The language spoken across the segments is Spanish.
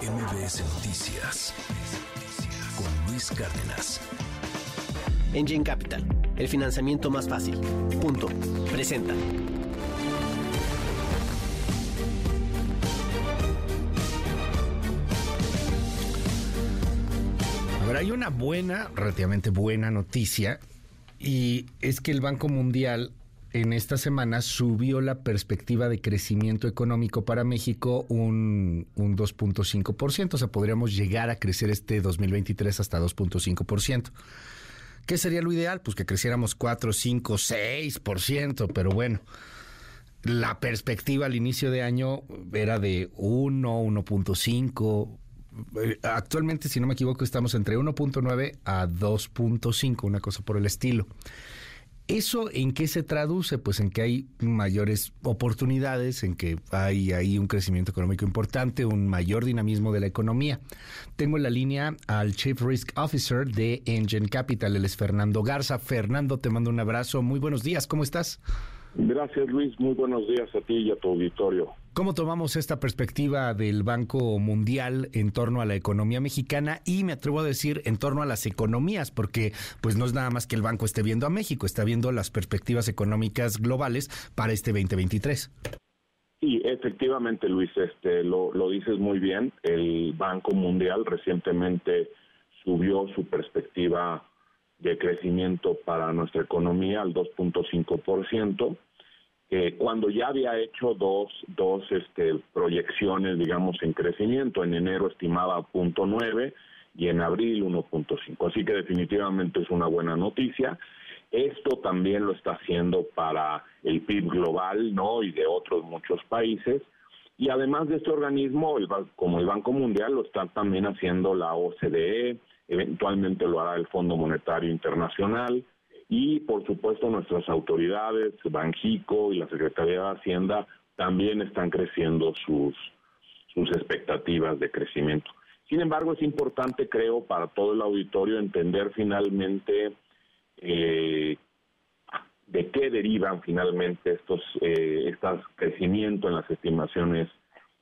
MBS Noticias con Luis Cárdenas. Engine Capital, el financiamiento más fácil. Punto. Presenta. Ahora hay una buena, relativamente buena noticia, y es que el Banco Mundial en esta semana subió la perspectiva de crecimiento económico para México un, un 2.5%, o sea, podríamos llegar a crecer este 2023 hasta 2.5%. ¿Qué sería lo ideal? Pues que creciéramos 4, 5, 6%, pero bueno, la perspectiva al inicio de año era de 1, 1.5. Eh, actualmente, si no me equivoco, estamos entre 1.9 a 2.5, una cosa por el estilo. ¿Eso en qué se traduce? Pues en que hay mayores oportunidades, en que hay ahí un crecimiento económico importante, un mayor dinamismo de la economía. Tengo en la línea al Chief Risk Officer de Engine Capital, él es Fernando Garza. Fernando, te mando un abrazo. Muy buenos días, ¿cómo estás? Gracias Luis, muy buenos días a ti y a tu auditorio. ¿Cómo tomamos esta perspectiva del Banco Mundial en torno a la economía mexicana y me atrevo a decir en torno a las economías? Porque pues no es nada más que el banco esté viendo a México, está viendo las perspectivas económicas globales para este 2023. Sí, efectivamente Luis, este, lo, lo dices muy bien, el Banco Mundial recientemente subió su perspectiva de crecimiento para nuestra economía al 2.5%, eh, cuando ya había hecho dos, dos este, proyecciones, digamos, en crecimiento. En enero estimaba 0.9 y en abril 1.5. Así que definitivamente es una buena noticia. Esto también lo está haciendo para el PIB global, ¿no? Y de otros muchos países. Y además de este organismo, el, como el Banco Mundial, lo está también haciendo la OCDE, eventualmente lo hará el Fondo Monetario Internacional y por supuesto nuestras autoridades, Banjico y la Secretaría de Hacienda también están creciendo sus, sus expectativas de crecimiento. Sin embargo, es importante, creo, para todo el auditorio entender finalmente eh, de qué derivan finalmente estos eh, estos crecimiento en las estimaciones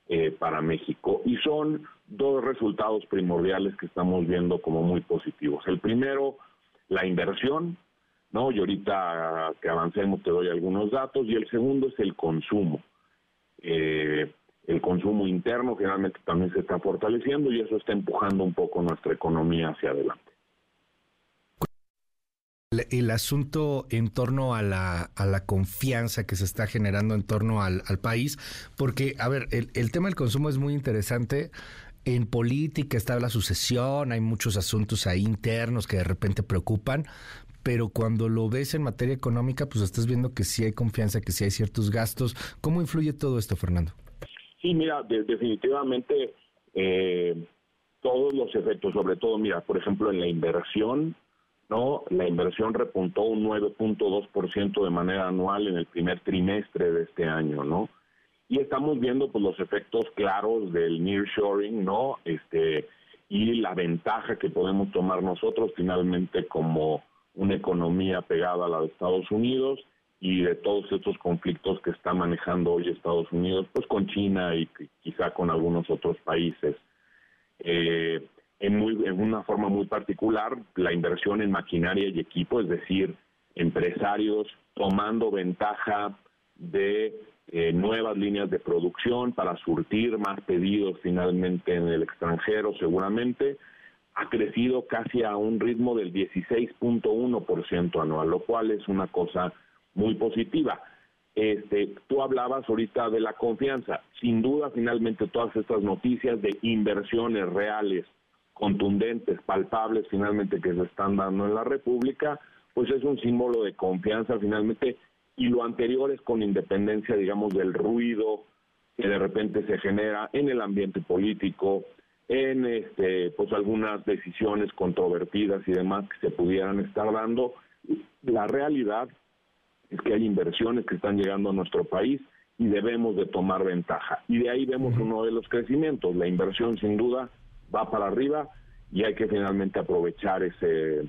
eh, para México. Y son dos resultados primordiales que estamos viendo como muy positivos. El primero, la inversión, ¿no? Y ahorita que avancemos te doy algunos datos. Y el segundo es el consumo. Eh, el consumo interno generalmente también se está fortaleciendo y eso está empujando un poco nuestra economía hacia adelante el asunto en torno a la, a la confianza que se está generando en torno al, país, porque, a ver, el, el, tema del consumo es muy interesante. En política está la sucesión, hay muchos asuntos ahí internos que de repente preocupan, pero cuando lo ves en materia económica, pues estás viendo que sí hay confianza, que sí hay ciertos gastos. ¿Cómo influye todo esto, Fernando? Sí, mira, definitivamente eh, todos los efectos, sobre todo, mira, por ejemplo, en la inversión, ¿no? La inversión repuntó un 9.2% de manera anual en el primer trimestre de este año, ¿no? Y estamos viendo pues los efectos claros del nearshoring, ¿no? Este y la ventaja que podemos tomar nosotros finalmente como una economía pegada a la de Estados Unidos y de todos estos conflictos que está manejando hoy Estados Unidos, pues con China y quizá con algunos otros países. Eh, en, muy, en una forma muy particular la inversión en maquinaria y equipo, es decir, empresarios tomando ventaja de eh, nuevas líneas de producción para surtir más pedidos finalmente en el extranjero seguramente, ha crecido casi a un ritmo del 16.1% anual, lo cual es una cosa muy positiva. Este, tú hablabas ahorita de la confianza. Sin duda, finalmente, todas estas noticias de inversiones reales contundentes, palpables finalmente que se están dando en la República, pues es un símbolo de confianza finalmente y lo anterior es con independencia, digamos, del ruido que de repente se genera en el ambiente político, en este, pues algunas decisiones controvertidas y demás que se pudieran estar dando. La realidad es que hay inversiones que están llegando a nuestro país y debemos de tomar ventaja. Y de ahí vemos uno de los crecimientos. La inversión sin duda va para arriba y hay que finalmente aprovechar ese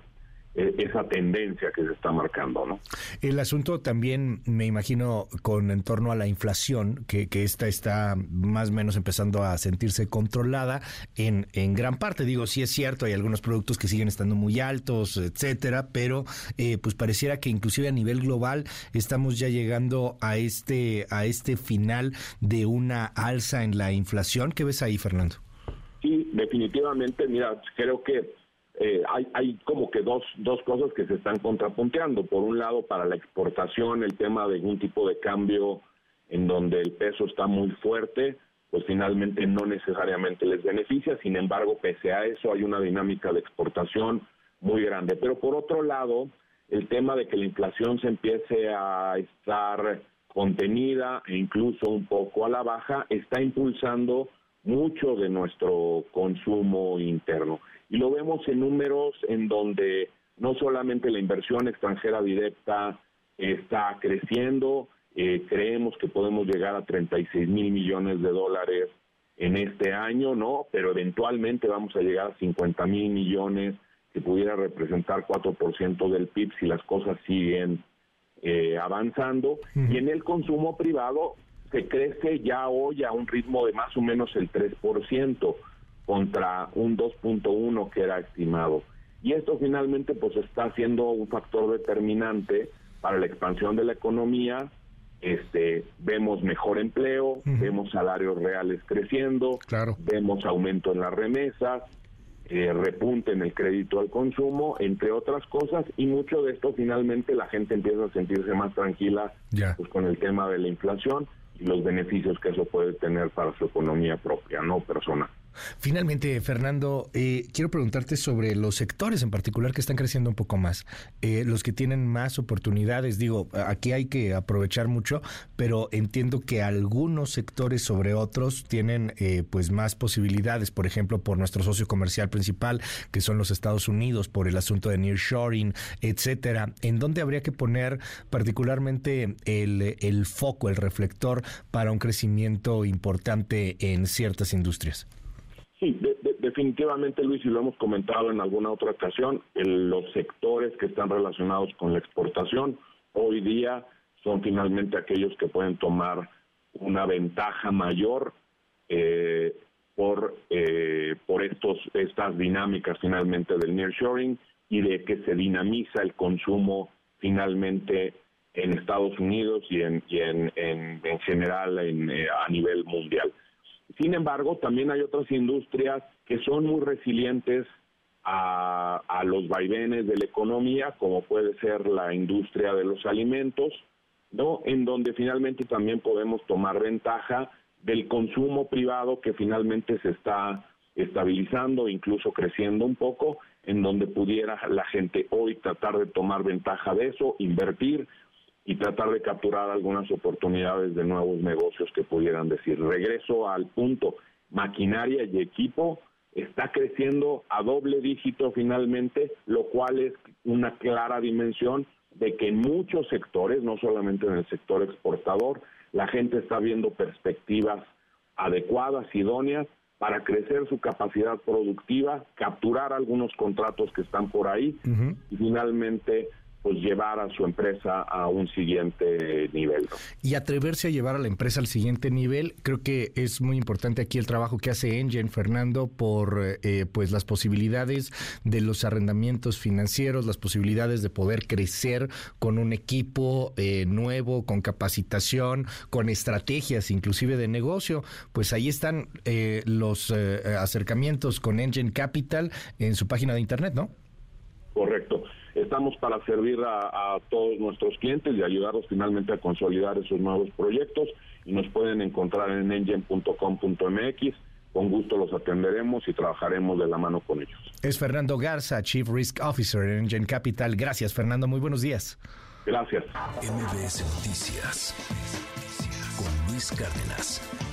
esa tendencia que se está marcando, ¿no? El asunto también, me imagino, con en torno a la inflación, que, que esta está más o menos empezando a sentirse controlada en, en gran parte. Digo, sí es cierto, hay algunos productos que siguen estando muy altos, etcétera, pero eh, pues pareciera que inclusive a nivel global estamos ya llegando a este, a este final de una alza en la inflación. ¿Qué ves ahí, Fernando? Sí, definitivamente, mira, creo que eh, hay, hay como que dos, dos cosas que se están contrapunteando. Por un lado, para la exportación, el tema de un tipo de cambio en donde el peso está muy fuerte, pues finalmente no necesariamente les beneficia. Sin embargo, pese a eso, hay una dinámica de exportación muy grande. Pero por otro lado, el tema de que la inflación se empiece a estar contenida e incluso un poco a la baja, está impulsando mucho de nuestro consumo interno. Y lo vemos en números en donde no solamente la inversión extranjera directa está creciendo, eh, creemos que podemos llegar a 36 mil millones de dólares en este año, ¿no? Pero eventualmente vamos a llegar a 50 mil millones, que pudiera representar 4% del PIB si las cosas siguen eh, avanzando. Y en el consumo privado se crece ya hoy a un ritmo de más o menos el 3% contra un 2.1 que era estimado. Y esto finalmente pues está siendo un factor determinante para la expansión de la economía. Este, vemos mejor empleo, vemos salarios reales creciendo, vemos aumento en las remesas, eh, repunte en el crédito al consumo, entre otras cosas, y mucho de esto finalmente la gente empieza a sentirse más tranquila pues, con el tema de la inflación y los beneficios que eso puede tener para su economía propia, no personal. Finalmente, Fernando, eh, quiero preguntarte sobre los sectores en particular que están creciendo un poco más, eh, los que tienen más oportunidades. Digo, aquí hay que aprovechar mucho, pero entiendo que algunos sectores sobre otros tienen eh, pues más posibilidades. Por ejemplo, por nuestro socio comercial principal, que son los Estados Unidos, por el asunto de nearshoring, etcétera. ¿En dónde habría que poner particularmente el, el foco, el reflector para un crecimiento importante en ciertas industrias? Sí, definitivamente Luis, y lo hemos comentado en alguna otra ocasión, los sectores que están relacionados con la exportación hoy día son finalmente aquellos que pueden tomar una ventaja mayor eh, por, eh, por estos, estas dinámicas finalmente del nearshoring y de que se dinamiza el consumo finalmente en Estados Unidos y en, en, en, general en, eh, a nivel mundial. Sin embargo, también hay otras industrias que son muy resilientes a, los vaivenes de la economía, como puede ser la industria de los alimentos, ¿no? En donde finalmente también podemos tomar ventaja del consumo privado que finalmente se está estabilizando, incluso creciendo un poco, en donde pudiera la gente hoy tratar de tomar ventaja de eso, invertir y tratar de capturar algunas oportunidades de nuevos negocios que pudieran decir. Regreso al punto, maquinaria y equipo está creciendo a doble dígito finalmente, lo cual es una clara dimensión de que en muchos sectores, no solamente en el sector exportador, la gente está viendo perspectivas adecuadas, idóneas, para crecer su capacidad productiva, capturar algunos contratos que están por ahí y finalmente pues llevar a su empresa a un siguiente nivel. Y atreverse a llevar a la empresa al siguiente nivel, creo que es muy importante aquí el trabajo que hace Engine, Fernando, por eh, pues las posibilidades de los arrendamientos financieros, las posibilidades de poder crecer con un equipo eh, nuevo, con capacitación, con estrategias inclusive de negocio. Pues ahí están eh, los acercamientos con Engine Capital en su página de internet, ¿no? Correcto. Estamos para servir a, todos nuestros clientes y ayudarlos finalmente a consolidar esos nuevos proyectos y nos pueden encontrar en engine.com.mx. Con gusto los atenderemos y trabajaremos de la mano con ellos. Es Fernando Garza, Chief Risk Officer en Engine Capital. Gracias, Fernando. Muy buenos días. Gracias. MBS Noticias con Luis Cárdenas.